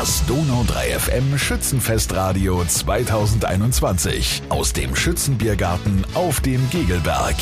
Das Donau 3 FM Schützenfestradio 2021 aus dem Schützenbiergarten auf dem Gegelberg.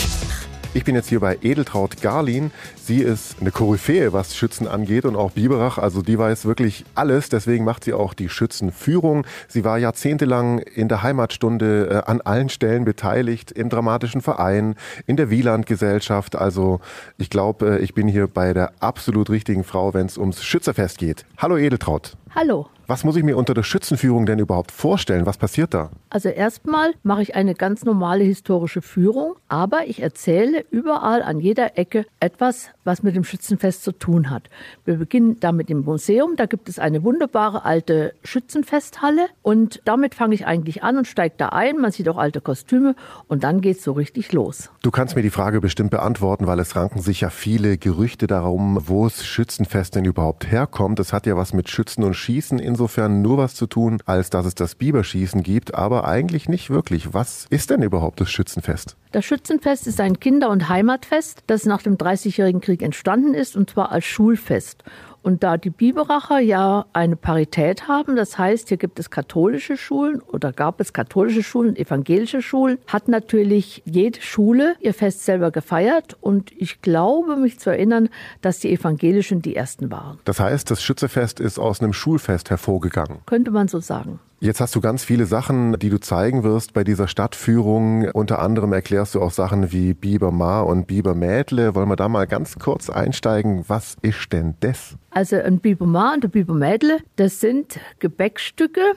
Ich bin jetzt hier bei Edeltraut Garlin. Sie ist eine Koryphäe, was Schützen angeht und auch Biberach. Also die weiß wirklich alles. Deswegen macht sie auch die Schützenführung. Sie war jahrzehntelang in der Heimatstunde äh, an allen Stellen beteiligt, im dramatischen Verein, in der Wielandgesellschaft. Also ich glaube, äh, ich bin hier bei der absolut richtigen Frau, wenn es ums Schützerfest geht. Hallo Edeltraut. Hallo. Was muss ich mir unter der Schützenführung denn überhaupt vorstellen? Was passiert da? Also erstmal mache ich eine ganz normale historische Führung, aber ich erzähle überall an jeder Ecke etwas, was mit dem Schützenfest zu tun hat. Wir beginnen damit im Museum. Da gibt es eine wunderbare alte Schützenfesthalle und damit fange ich eigentlich an und steige da ein. Man sieht auch alte Kostüme und dann geht es so richtig los. Du kannst mir die Frage bestimmt beantworten, weil es ranken sich ja viele Gerüchte darum, wo das Schützenfest denn überhaupt herkommt. Es hat ja was mit Schützen und Schießen insofern nur was zu tun, als dass es das Biberschießen gibt, aber eigentlich nicht wirklich. Was ist denn überhaupt das Schützenfest? Das Schützenfest ist ein Kinder- und Heimatfest, das nach dem Dreißigjährigen Krieg entstanden ist, und zwar als Schulfest. Und da die Biberacher ja eine Parität haben, das heißt, hier gibt es katholische Schulen oder gab es katholische Schulen, evangelische Schulen, hat natürlich jede Schule ihr Fest selber gefeiert. Und ich glaube, mich zu erinnern, dass die evangelischen die ersten waren. Das heißt, das Schützefest ist aus einem Schulfest hervorgegangen. Könnte man so sagen. Jetzt hast du ganz viele Sachen, die du zeigen wirst bei dieser Stadtführung. Unter anderem erklärst du auch Sachen wie Bibermar und Bibermädle. Wollen wir da mal ganz kurz einsteigen? Was ist denn das? Also ein Bibermar und ein Bibermädle, das sind Gebäckstücke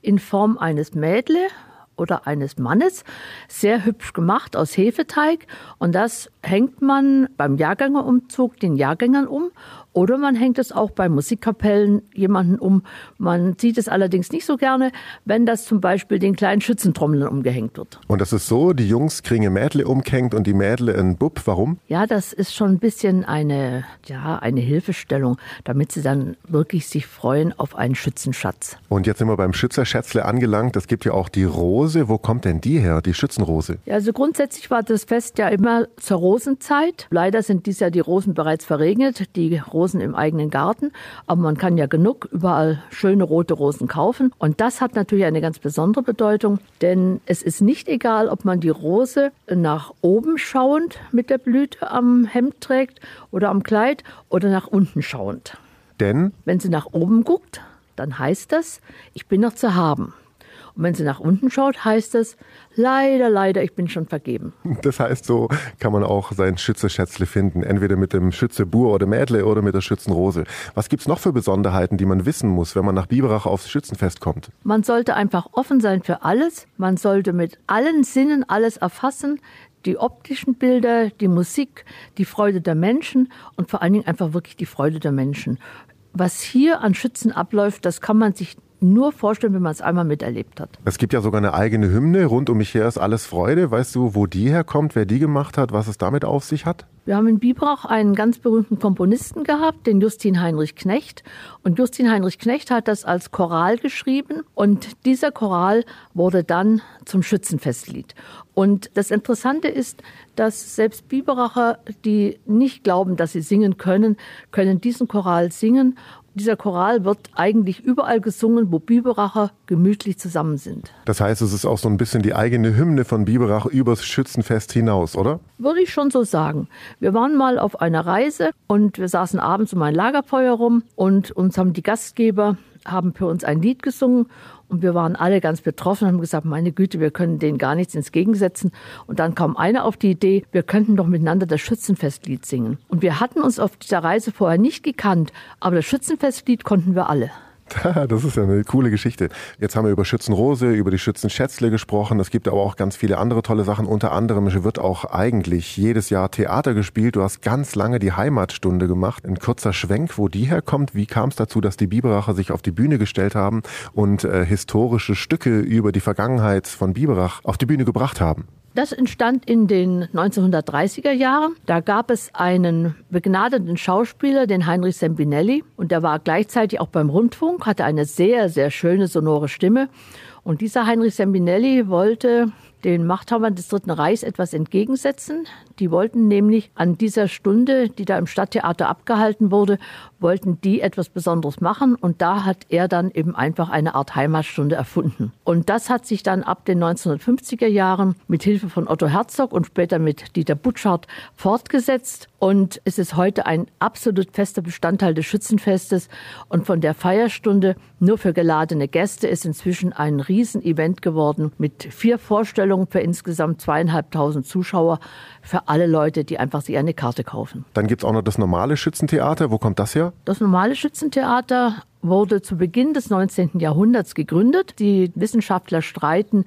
in Form eines Mädle oder eines Mannes, sehr hübsch gemacht aus Hefeteig. Und das hängt man beim Jahrgängerumzug den Jahrgängern um oder man hängt es auch bei Musikkapellen jemanden um. Man sieht es allerdings nicht so gerne, wenn das zum Beispiel den kleinen Schützentrommlern umgehängt wird. Und das ist so, die Jungs kriegen ein Mädle umgehängt und die Mädle ein Bub. Warum? Ja, das ist schon ein bisschen eine, ja, eine Hilfestellung, damit sie dann wirklich sich freuen auf einen Schützenschatz. Und jetzt sind wir beim Schützerschätzle angelangt. Es gibt ja auch die Rose. Wo kommt denn die her, die Schützenrose? Ja, also grundsätzlich war das Fest ja immer zur Rosenzeit. Leider sind dies Jahr die Rosen bereits verregnet. Die Rosen im eigenen Garten. Aber man kann ja genug überall schöne rote Rosen kaufen. Und das hat natürlich eine ganz besondere Bedeutung, denn es ist nicht egal, ob man die Rose nach oben schauend mit der Blüte am Hemd trägt oder am Kleid oder nach unten schauend. Denn? Wenn sie nach oben guckt, dann heißt das, ich bin noch zu haben. Und wenn sie nach unten schaut, heißt es, leider, leider, ich bin schon vergeben. Das heißt, so kann man auch sein Schützeschätzle finden, entweder mit dem Schützebur oder Mädle oder mit der Schützenrose. Was gibt's noch für Besonderheiten, die man wissen muss, wenn man nach Biberach aufs Schützenfest kommt? Man sollte einfach offen sein für alles. Man sollte mit allen Sinnen alles erfassen die optischen Bilder, die Musik, die Freude der Menschen und vor allen Dingen einfach wirklich die Freude der Menschen. Was hier an Schützen abläuft, das kann man sich nur vorstellen, wenn man es einmal miterlebt hat. Es gibt ja sogar eine eigene Hymne. Rund um mich her ist alles Freude. Weißt du, wo die herkommt, wer die gemacht hat, was es damit auf sich hat? Wir haben in Bibrach einen ganz berühmten Komponisten gehabt, den Justin Heinrich Knecht. Und Justin Heinrich Knecht hat das als Choral geschrieben. Und dieser Choral wurde dann zum Schützenfestlied. Und das Interessante ist, dass selbst Biberacher, die nicht glauben, dass sie singen können, können diesen Choral singen. Dieser Choral wird eigentlich überall gesungen, wo Biberacher gemütlich zusammen sind. Das heißt, es ist auch so ein bisschen die eigene Hymne von Biberach übers Schützenfest hinaus, oder? Würde ich schon so sagen. Wir waren mal auf einer Reise und wir saßen abends um ein Lagerfeuer rum und uns haben die Gastgeber haben für uns ein Lied gesungen und wir waren alle ganz betroffen und haben gesagt, meine Güte, wir können denen gar nichts entgegensetzen. Und dann kam einer auf die Idee, wir könnten doch miteinander das Schützenfestlied singen. Und wir hatten uns auf dieser Reise vorher nicht gekannt, aber das Schützenfestlied konnten wir alle. Das ist ja eine coole Geschichte. Jetzt haben wir über Schützenrose, über die Schützenschätzle gesprochen. Es gibt aber auch ganz viele andere tolle Sachen. Unter anderem wird auch eigentlich jedes Jahr Theater gespielt. Du hast ganz lange die Heimatstunde gemacht. Ein kurzer Schwenk, wo die herkommt. Wie kam es dazu, dass die Biberacher sich auf die Bühne gestellt haben und äh, historische Stücke über die Vergangenheit von Biberach auf die Bühne gebracht haben? Das entstand in den 1930er Jahren. Da gab es einen begnadeten Schauspieler, den Heinrich Sempinelli, und der war gleichzeitig auch beim Rundfunk, hatte eine sehr, sehr schöne sonore Stimme. Und dieser Heinrich Sempinelli wollte den Machthabern des Dritten Reichs etwas entgegensetzen. Die wollten nämlich an dieser Stunde, die da im Stadttheater abgehalten wurde, wollten die etwas Besonderes machen und da hat er dann eben einfach eine Art Heimatstunde erfunden. Und das hat sich dann ab den 1950er Jahren mit Hilfe von Otto Herzog und später mit Dieter Butschardt fortgesetzt und es ist heute ein absolut fester Bestandteil des Schützenfestes und von der Feierstunde nur für geladene Gäste ist inzwischen ein Riesenevent geworden mit vier Vorstellungen für insgesamt zweieinhalbtausend Zuschauer für alle Leute, die einfach sich eine Karte kaufen. Dann gibt es auch noch das normale Schützentheater. Wo kommt das her? Das normale Schützentheater wurde zu Beginn des 19. Jahrhunderts gegründet. Die Wissenschaftler streiten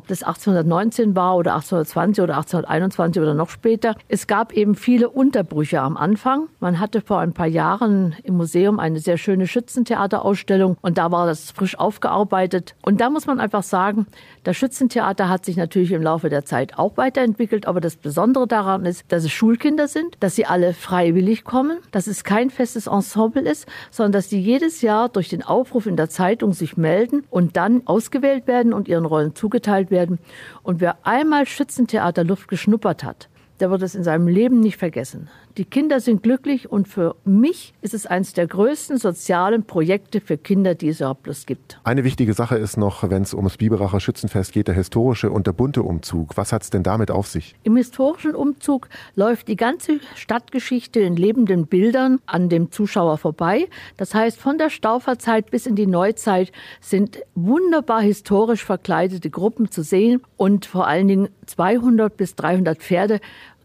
ob das 1819 war oder 1820 oder 1821 oder noch später. Es gab eben viele Unterbrüche am Anfang. Man hatte vor ein paar Jahren im Museum eine sehr schöne Schützentheaterausstellung und da war das frisch aufgearbeitet. Und da muss man einfach sagen, das Schützentheater hat sich natürlich im Laufe der Zeit auch weiterentwickelt, aber das Besondere daran ist, dass es Schulkinder sind, dass sie alle freiwillig kommen, dass es kein festes Ensemble ist, sondern dass sie jedes Jahr durch den Aufruf in der Zeitung sich melden und dann ausgewählt werden und ihren Rollen zugeteilt werden. Und wer einmal Schützentheater Luft geschnuppert hat, der wird es in seinem Leben nicht vergessen. Die Kinder sind glücklich und für mich ist es eines der größten sozialen Projekte für Kinder, die es überhaupt bloß gibt. Eine wichtige Sache ist noch, wenn es ums Biberacher Schützenfest geht, der historische und der bunte Umzug. Was hat es denn damit auf sich? Im historischen Umzug läuft die ganze Stadtgeschichte in lebenden Bildern an dem Zuschauer vorbei. Das heißt, von der Stauferzeit bis in die Neuzeit sind wunderbar historisch verkleidete Gruppen zu sehen und vor allen Dingen 200 bis 300 Pferde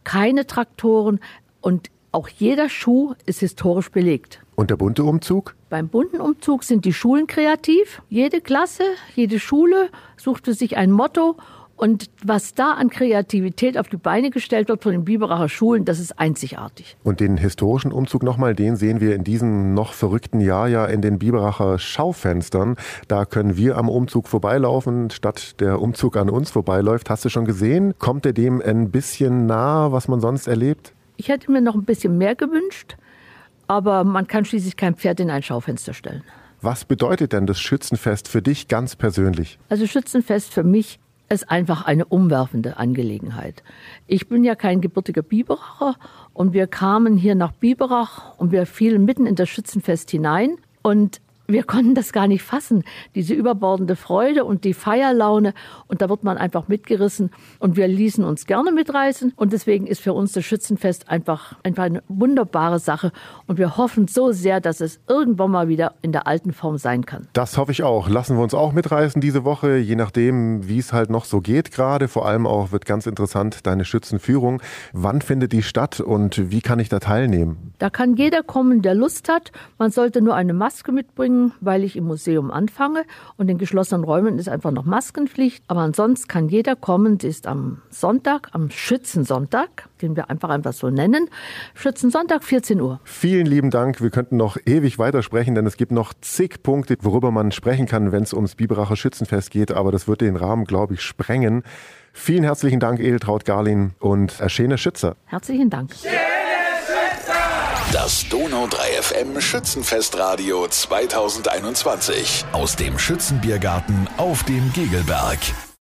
keine Traktoren und auch jeder Schuh ist historisch belegt. Und der bunte Umzug? Beim bunten Umzug sind die Schulen kreativ. Jede Klasse, jede Schule sucht für sich ein Motto und was da an Kreativität auf die Beine gestellt wird von den Biberacher Schulen, das ist einzigartig. Und den historischen Umzug nochmal, den sehen wir in diesem noch verrückten Jahr ja in den Biberacher Schaufenstern. Da können wir am Umzug vorbeilaufen, statt der Umzug an uns vorbeiläuft. Hast du schon gesehen? Kommt er dem ein bisschen nah, was man sonst erlebt? Ich hätte mir noch ein bisschen mehr gewünscht, aber man kann schließlich kein Pferd in ein Schaufenster stellen. Was bedeutet denn das Schützenfest für dich ganz persönlich? Also Schützenfest für mich ist einfach eine umwerfende Angelegenheit. Ich bin ja kein gebürtiger Biberacher und wir kamen hier nach Biberach und wir fielen mitten in das Schützenfest hinein und wir konnten das gar nicht fassen, diese überbordende Freude und die Feierlaune. Und da wird man einfach mitgerissen. Und wir ließen uns gerne mitreißen. Und deswegen ist für uns das Schützenfest einfach, einfach eine wunderbare Sache. Und wir hoffen so sehr, dass es irgendwann mal wieder in der alten Form sein kann. Das hoffe ich auch. Lassen wir uns auch mitreißen diese Woche, je nachdem, wie es halt noch so geht gerade. Vor allem auch wird ganz interessant deine Schützenführung. Wann findet die statt und wie kann ich da teilnehmen? Da kann jeder kommen, der Lust hat. Man sollte nur eine Maske mitbringen bringen, weil ich im Museum anfange und in geschlossenen Räumen ist einfach noch Maskenpflicht. Aber ansonsten kann jeder kommen. Sie ist am Sonntag, am Schützensonntag, den wir einfach einfach so nennen. Schützensonntag, 14 Uhr. Vielen lieben Dank. Wir könnten noch ewig weitersprechen, denn es gibt noch zig Punkte, worüber man sprechen kann, wenn es ums Biberacher Schützenfest geht. Aber das wird den Rahmen, glaube ich, sprengen. Vielen herzlichen Dank, Edeltraut Garlin und Schöne Schützer. Herzlichen Dank. Das Donau 3 FM Schützenfestradio 2021 aus dem Schützenbiergarten auf dem Gegelberg.